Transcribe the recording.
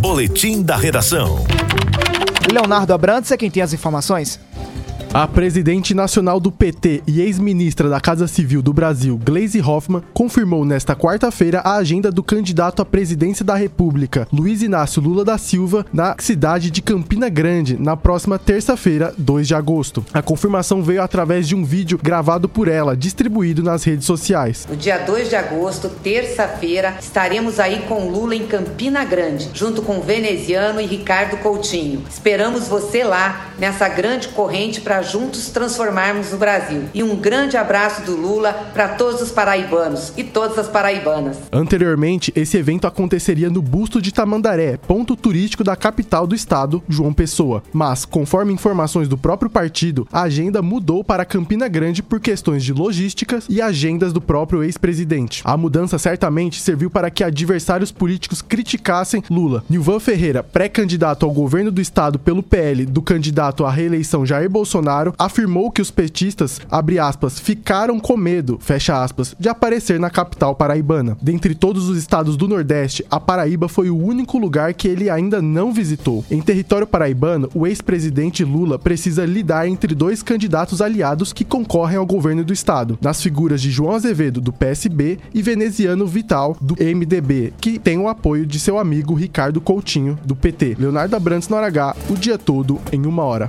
Boletim da Redação. Leonardo Abrantes é quem tem as informações. A presidente nacional do PT e ex-ministra da Casa Civil do Brasil, Gleisi Hoffmann, confirmou nesta quarta-feira a agenda do candidato à presidência da República, Luiz Inácio Lula da Silva, na cidade de Campina Grande, na próxima terça-feira, 2 de agosto. A confirmação veio através de um vídeo gravado por ela, distribuído nas redes sociais. No dia 2 de agosto, terça-feira, estaremos aí com Lula em Campina Grande, junto com Veneziano e Ricardo Coutinho. Esperamos você lá nessa grande corrente para juntos transformarmos o Brasil. E um grande abraço do Lula para todos os paraibanos e todas as paraibanas. Anteriormente, esse evento aconteceria no Busto de Tamandaré, ponto turístico da capital do estado, João Pessoa. Mas, conforme informações do próprio partido, a agenda mudou para Campina Grande por questões de logísticas e agendas do próprio ex-presidente. A mudança certamente serviu para que adversários políticos criticassem Lula. Nilvan Ferreira, pré-candidato ao governo do estado pelo PL do candidato à reeleição Jair Bolsonaro, Bolsonaro afirmou que os petistas, abre aspas, ficaram com medo, fecha aspas, de aparecer na capital paraibana. Dentre todos os estados do Nordeste, a Paraíba foi o único lugar que ele ainda não visitou. Em território paraibano, o ex-presidente Lula precisa lidar entre dois candidatos aliados que concorrem ao governo do estado, nas figuras de João Azevedo, do PSB, e Veneziano Vital, do MDB, que tem o apoio de seu amigo Ricardo Coutinho, do PT. Leonardo Abrantes no H, o dia todo em uma hora.